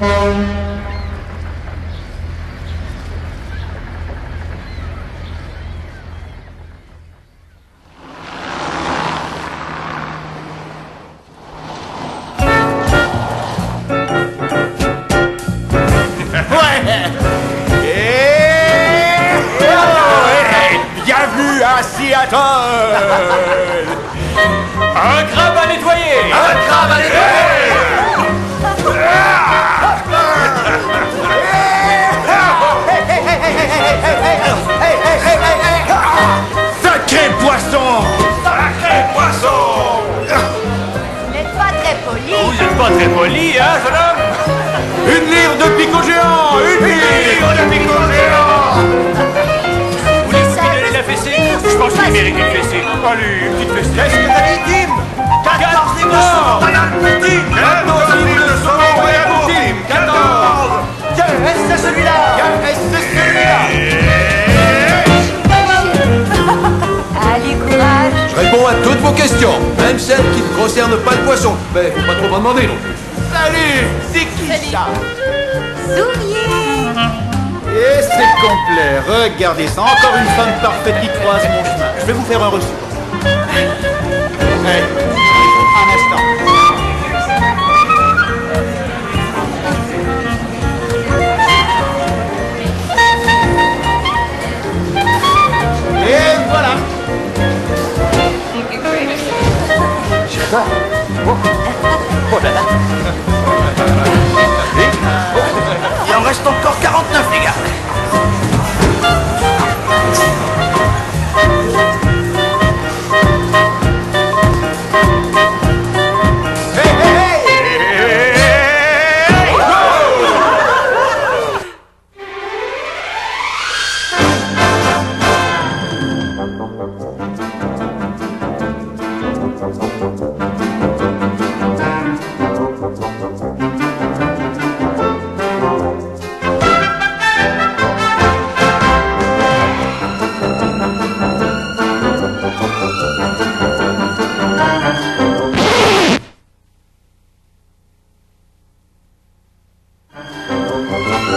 Música pas le poisson. Mais faut pas trop m'en demander non plus. Salut C'est qui ça. Et c'est complet, regardez ça, encore une femme parfaite qui croise mon chemin. Je vais vous faire un reçu. Hey,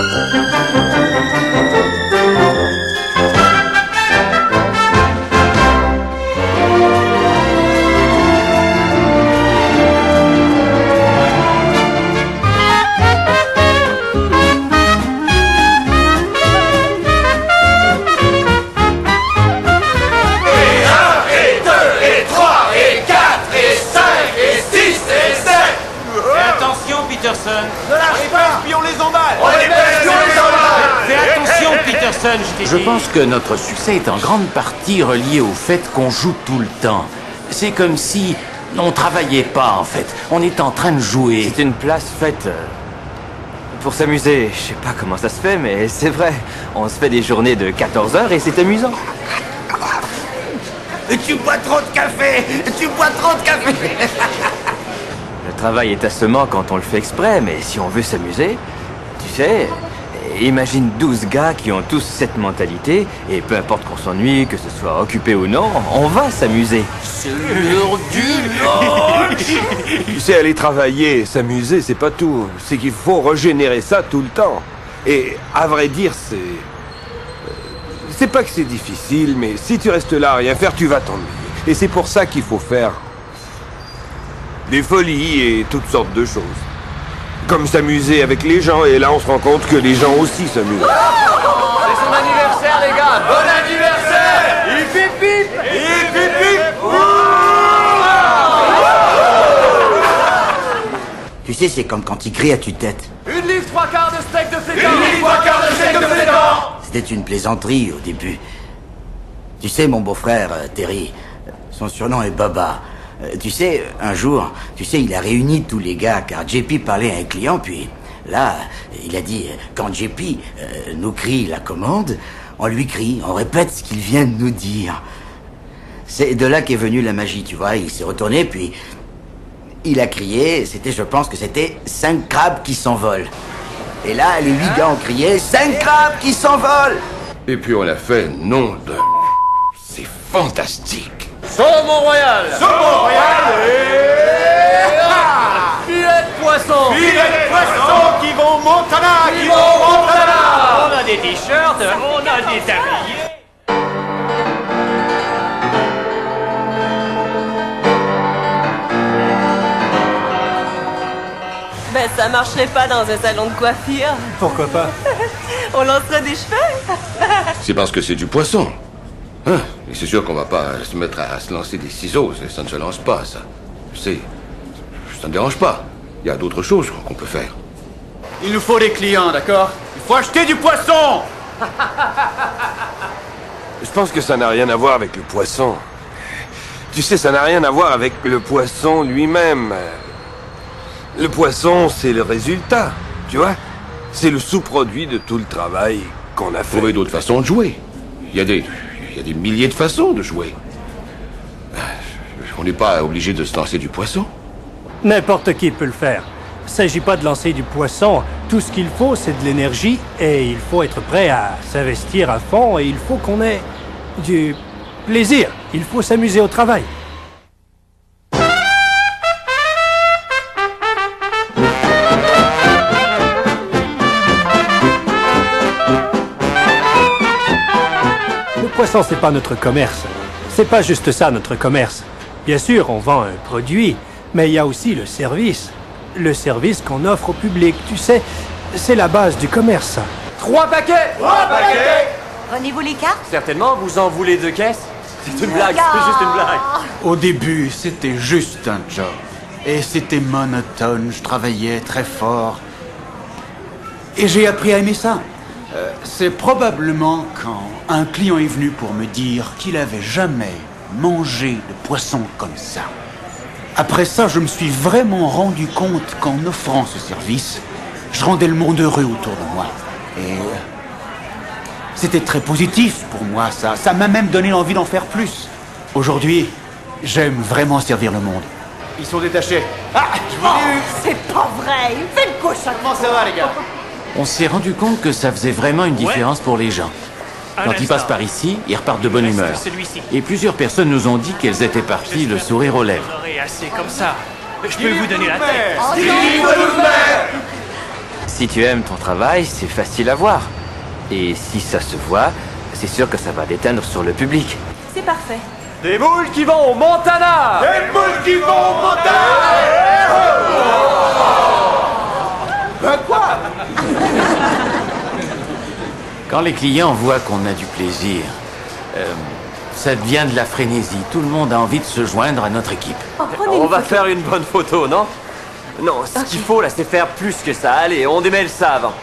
Fais Je pense que notre succès est en grande partie relié au fait qu'on joue tout le temps. C'est comme si on travaillait pas en fait. On est en train de jouer. C'est une place faite euh, pour s'amuser. Je sais pas comment ça se fait, mais c'est vrai. On se fait des journées de 14 heures et c'est amusant. Tu bois trop de café Tu bois trop de café Le travail est assommant quand on le fait exprès, mais si on veut s'amuser, tu sais, imagine 12 gars qui ont tous cette mentalité, et peu importe qu'on s'ennuie, que ce soit occupé ou non, on va s'amuser. C'est l'heure du Tu sais, aller travailler, s'amuser, c'est pas tout. C'est qu'il faut régénérer ça tout le temps. Et à vrai dire, c'est. euh, C'est pas que c'est difficile, mais si tu restes là à rien faire, tu vas t'ennuyer. Et c'est pour ça qu'il faut faire. des folies et toutes sortes de choses. Comme s'amuser avec les gens, et là on se rend compte que les gens aussi s'amusent. C'est son anniversaire, les gars Bon anniversaire Hip hip hip Hip hip hip Tu sais, c'est comme quand il crie à tue-tête. Une livre trois quarts de steak de flétan Une livre trois quarts de steak de flétan C'était une plaisanterie au début. Tu sais, mon beau-frère, euh, Terry, son surnom est Baba. Euh, tu sais, un jour, tu sais, il a réuni tous les gars car JP parlait à un client, puis là, il a dit, quand JP euh, nous crie la commande, on lui crie, on répète ce qu'il vient de nous dire. C'est de là qu'est venue la magie, tu vois. Il s'est retourné, puis il a crié, c'était, je pense que c'était cinq crabes qui s'envolent. Et là, les huit gars ont crié, cinq crabes qui s'envolent Et puis on l'a fait, nom de... C'est fantastique Saumon royal Saumon royal Filet poissons Filets de poissons qui vont Montana, qui vont Montana. On a des t-shirts, on a des tabliers. Ben, ça marcherait pas dans un salon de coiffure. Pourquoi pas? On lancerait des cheveux. C'est parce que c'est du poisson. Hein Et c'est sûr qu'on va pas se mettre à se lancer des ciseaux. Ça- Ça ne se lance pas, ça. C'est... Ça ne dérange pas. Il y a d'autres choses qu'on peut faire. Il nous faut des clients, d'accord? Il faut acheter du poisson Je pense que ça n'a rien à voir avec le poisson. Tu sais, ça n'a rien à voir avec le poisson lui-même. Le poisson, c'est le résultat, tu vois? C'est le sous-produit de tout le travail qu'on a fait. Trouver d'autres façons de jouer. Il y a des... Il y a des milliers de façons de jouer. Euh, On n'est pas obligé de se lancer du poisson. N'importe qui peut le faire. Il ne s'agit pas de lancer du poisson. Tout ce qu'il faut, c'est de l'énergie et il faut être prêt à s'investir à fond et il faut qu'on ait du plaisir. Il faut s'amuser au travail. Poisson, c'est pas notre commerce. C'est pas juste ça, notre commerce. Bien sûr, on vend un produit, mais il y a aussi le service. Le service qu'on offre au public, tu sais, c'est la base du commerce. Trois paquets Trois paquets Prenez-vous les cartes? Certainement, vous en voulez deux caisses? C'est une blague, c'est juste une blague. Au début, c'était juste un job. Et c'était monotone, je travaillais très fort. Et j'ai appris à aimer ça. Euh, c'est probablement quand un client est venu pour me dire qu'il avait jamais mangé de poisson comme ça. Après ça, je me suis vraiment rendu compte qu'en offrant ce service, je rendais le monde heureux autour de moi. Et euh, c'était très positif pour moi, ça. Ça m'a même donné envie d'en faire plus. Aujourd'hui, j'aime vraiment servir le monde. Ils sont détachés. Ah, je vous eu C'est pas vrai Il fait le cochon Comment ça va, les gars? On s'est rendu compte que ça faisait vraiment une différence pour les gens. Un Quand ils passent par ici, ils repartent de bonne humeur. Et plusieurs personnes nous ont dit qu'elles étaient parties le sourire aux lèvres. J'aurai assez comme ça. Je peux vous donner la tête. Si tu aimes ton travail, c'est facile à voir. Et si ça se voit, c'est sûr que ça va déteindre sur le public. C'est parfait. Des moules qui vont au Montana Les moules qui vont au Montana Ben quoi Quand les clients voient qu'on a du plaisir, euh, ça devient de la frénésie. Tout le monde a envie de se joindre à notre équipe. Oh, On va photo. faire une bonne photo, non Non, ce qu'il faut là, c'est faire plus que ça. Allez, on démêle ça avant.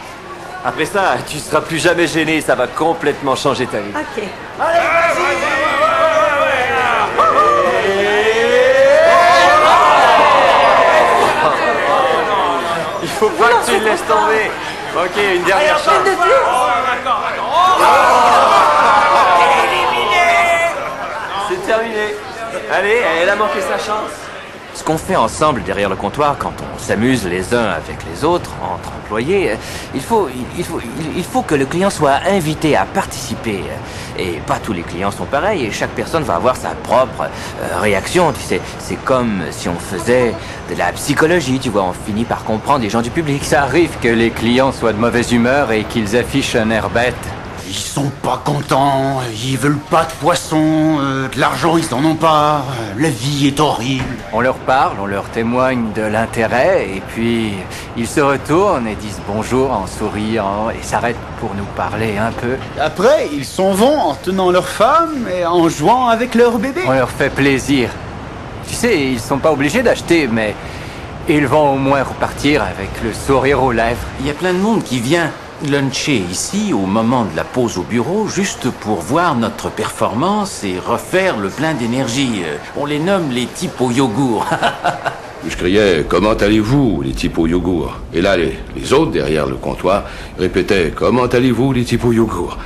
Après ça, tu seras plus jamais gêné, ça va complètement changer ta vie. Ok. Ok, une dernière chance. De plus C'est terminé. Allez, elle a manqué sa chance. Ce qu'on fait ensemble derrière le comptoir, quand on s'amuse les uns avec les autres, entre employés, il faut, il- faut, que le client soit invité à participer. Et pas tous les clients sont pareils, et chaque personne va avoir sa propre euh, réaction. C'est comme si on faisait de la psychologie, tu vois, on finit par comprendre les gens du public. Ça arrive que les clients soient de mauvaise humeur et qu'ils affichent un air bête. Ils sont pas contents, ils veulent pas de poisson, euh, de l'argent ils en ont pas, euh, la vie est horrible. On leur parle, on leur témoigne de l'intérêt, et puis ils se retournent et disent bonjour en souriant et s'arrêtent pour nous parler un peu. Après, ils s'en vont en tenant leur femme et en jouant avec leur bébé. On leur fait plaisir. Tu sais, ils sont pas obligés d'acheter, mais ils vont au moins repartir avec le sourire aux lèvres. Il y a plein de monde qui vient luncher ici au moment de la pause au bureau juste pour voir notre performance et refaire le plein d'énergie. Euh, On les nomme les types au yogourt. Je criais Comment allez-vous, les types au yogourt? Et là, les, les autres, derrière le comptoir, répétaient Comment allez-vous, les types au yogourt?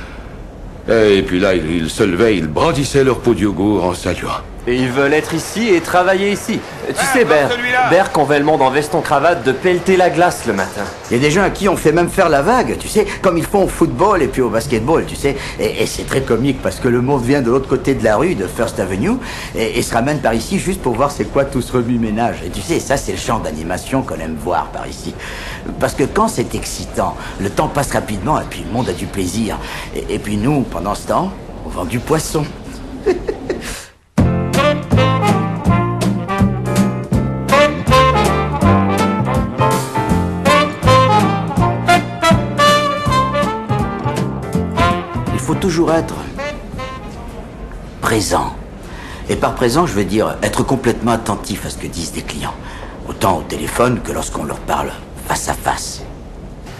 Et puis là, ils, se levaient, ils brandissaient leur pot de yogourt en saluant. Et ils veulent être ici et travailler ici. Tu sais, non, Ber, celui-là. Ber convainc le monde en veston-cravate de pelleter la glace le matin. Il y a des gens à qui on fait même faire la vague, tu sais, comme ils font au football et puis au basketball, tu sais. Et, et c'est très comique parce que le monde vient de l'autre côté de la rue, de First Avenue, et, et se ramène par ici juste pour voir c'est quoi tout ce remue-ménage. Et tu sais, ça c'est le genre d'animation qu'on aime voir par ici. Parce que quand c'est excitant, le temps passe rapidement et puis le monde a du plaisir. Et, et puis nous, pendant ce temps, on vend du poisson. toujours être présent. Et par présent, je veux dire être complètement attentif à ce que disent des clients. Autant au téléphone que lorsqu'on leur parle face à face.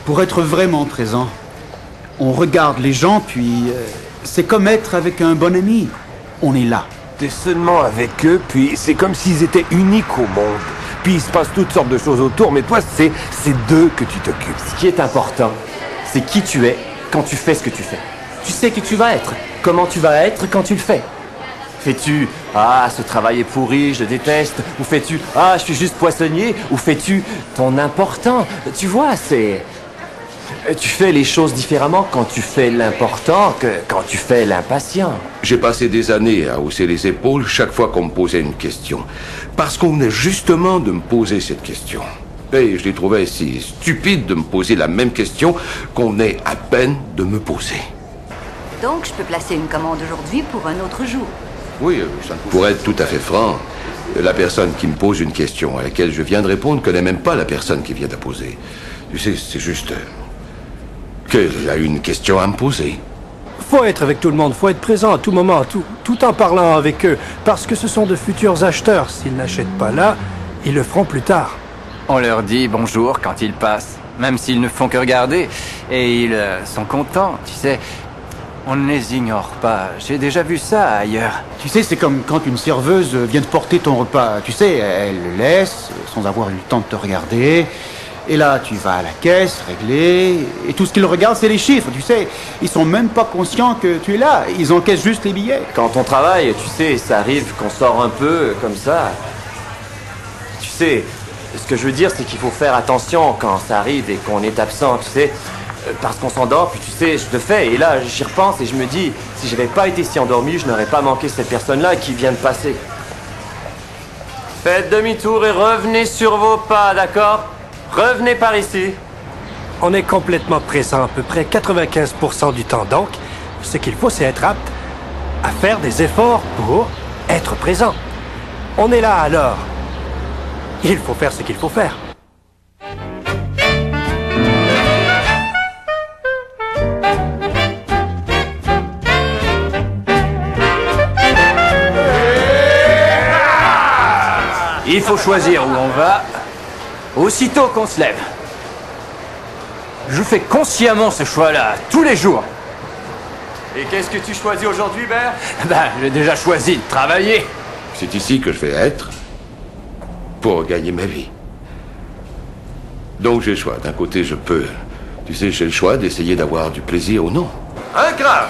Pour être vraiment présent, on regarde les gens, puis euh, c'est comme être avec un bon ami. On est là. T'es seulement avec eux, puis c'est comme s'ils étaient uniques au monde. Puis il se passe toutes sortes de choses autour, mais toi, c'est c'est d'eux que tu t'occupes. Ce qui est important, c'est qui tu es quand tu fais ce que tu fais. Tu sais qui tu vas être, comment tu vas être quand tu le fais. Fais-tu Ah, ce travail est pourri, je le déteste Ou fais-tu Ah, je suis juste poissonnier Ou fais-tu ton important Tu vois, c'est. Tu fais les choses différemment quand tu fais l'important que quand tu fais l'impatient. J'ai passé des années à hausser les épaules chaque fois qu'on me posait une question. Parce qu'on venait justement de me poser cette question. Et je les trouvais si stupide de me poser la même question qu'on venait à peine de me poser. Donc, je peux placer une commande aujourd'hui pour un autre jour. Oui, euh, ça ne- pour être tout à fait franc, la personne qui me pose une question à laquelle je viens de répondre ne connaît même pas la personne qui vient de la poser. Tu sais, c'est juste euh, qu'elle a une question à me poser. Faut être avec tout le monde, faut être présent à tout moment, tout, tout en parlant avec eux, parce que ce sont de futurs acheteurs. S'ils n'achètent pas là, ils le feront plus tard. On leur dit bonjour quand ils passent, même s'ils ne font que regarder. Et ils euh, sont contents, tu sais. On ne les ignore pas. J'ai déjà vu ça ailleurs. Tu sais, c'est comme quand une serveuse vient de porter ton repas. Tu sais, elle le laisse sans avoir eu le temps de te regarder. Et là, tu vas à la caisse, régler. Et tout ce qu'ils regardent, c'est les chiffres. Tu sais, ils sont même pas conscients que tu es là. Ils encaissent juste les billets. Quand on travaille, tu sais, ça arrive qu'on sort un peu comme ça. Tu sais, ce que je veux dire, c'est qu'il faut faire attention quand ça arrive et qu'on est absent, tu sais. Euh, Parce qu'on s'endort, puis tu sais, je le fais. Et là, j'y repense et je me dis, si j'avais pas été si endormi, je n'aurais pas manqué cette personne-là qui vient de passer. Faites demi-tour et revenez sur vos pas, d'accord? Revenez par ici. On est complètement présent à peu près 95% du temps, donc ce qu'il faut, c'est être apte à faire des efforts pour être présent. On est là alors. Il faut faire ce qu'il faut faire. Il faut choisir où on va aussitôt qu'on se lève. Je fais consciemment ce choix-là, tous les jours. Et qu'est-ce que tu choisis aujourd'hui, Bert? Ben, j'ai déjà choisi de travailler. C'est ici que je vais être pour gagner ma vie. Donc j'ai le choix. D'un côté, je peux. Tu sais, j'ai le choix d'essayer d'avoir du plaisir ou non. Un grave.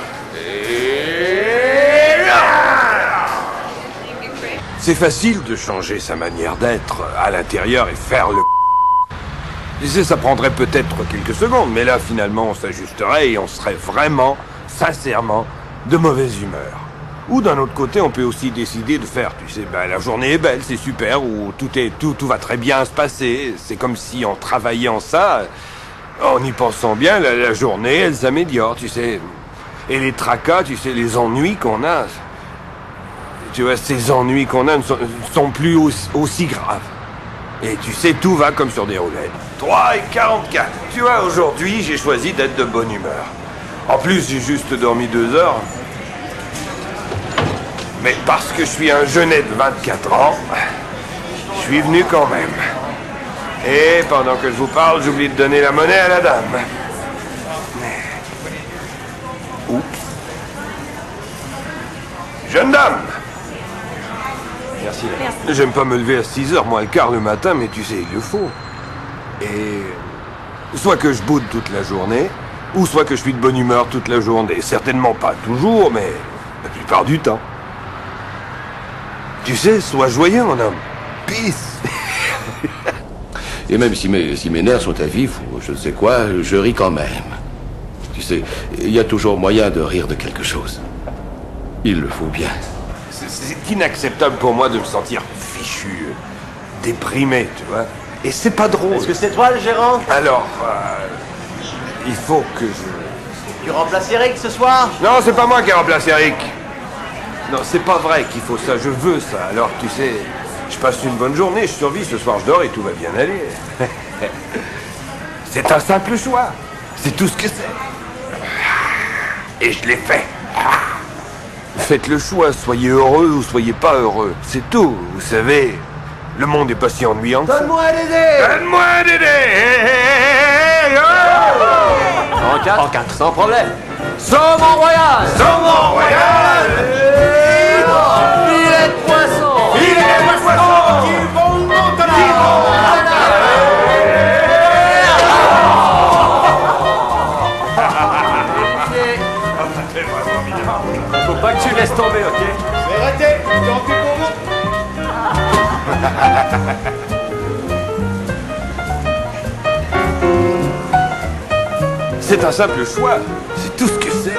C'est facile de changer sa manière d'être à l'intérieur et faire le. Tu sais, ça prendrait peut-être quelques secondes, mais là, finalement, on s'ajusterait et on serait vraiment, sincèrement, de mauvaise humeur. Ou d'un autre côté, on peut aussi décider de faire, tu sais, ben, la journée est belle, c'est super, ou tout est, tout, tout va très bien se passer. C'est comme si en travaillant ça, en y pensant bien, la, la journée, elle s'améliore, tu sais. Et les tracas, tu sais, les ennuis qu'on a, tu vois, ces ennuis qu'on a ne sont, plus aussi, graves. Et tu sais, tout va comme sur des roulettes. 3 et 44. Tu vois, aujourd'hui, j'ai choisi d'être de bonne humeur. En plus, j'ai juste dormi deux heures. Mais parce que je suis un jeunet de 24 ans, je suis venu quand même. Et pendant que je vous parle, j'oublie de donner la monnaie à la dame. Oups. Jeune dame. J'aime pas me lever à 6 heures, moins le quart le matin, mais tu sais, il le faut. Et soit que je boude toute la journée, ou soit que je suis de bonne humeur toute la journée. Certainement pas toujours, mais la plupart du temps. Tu sais, sois joyeux, mon homme. Peace. Et même si mes, si mes nerfs sont à vif ou je ne sais quoi, je ris quand même. Tu sais, il y a toujours moyen de rire de quelque chose. Il le faut bien. C'est- inacceptable pour moi de me sentir fichu, déprimé, tu vois. Et c'est pas drôle. Est-ce que c'est toi le gérant? Alors, euh, il faut que je... Tu remplaces Eric ce soir? Non, c'est pas moi qui remplace Eric. Non, c'est pas vrai qu'il faut ça. Je veux ça. Alors, tu sais, je passe une bonne journée, je survis, ce soir je dors et tout va bien aller. c'est un simple choix. C'est tout ce que c'est. Et je l'ai fait. Faites le choix, soyez heureux ou soyez pas heureux. C'est tout, vous savez. Le monde est pas si ennuyant. que ça. Donne-moi Dédé Donne-moi Dédé En 4 En 4, sans problème. Saumon royal Saumon royal Faut pas que tu laisses tomber, ok C'est raté Tant pis pour vous C'est un simple choix. C'est tout ce que c'est.